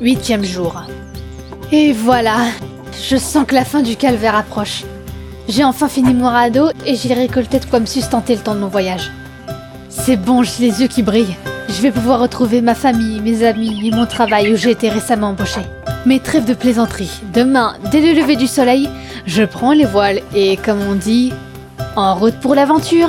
Huitième jour. Et voilà, je sens que la fin du calvaire approche. J'ai enfin fini mon radeau et j'ai récolté de quoi me sustenter le temps de mon voyage. C'est bon, j'ai les yeux qui brillent. Je vais pouvoir retrouver ma famille, mes amis et mon travail où j'ai été récemment embauché. Mais trêve de plaisanterie. Demain, dès le lever du soleil, je prends les voiles et, comme on dit, en route pour l'aventure.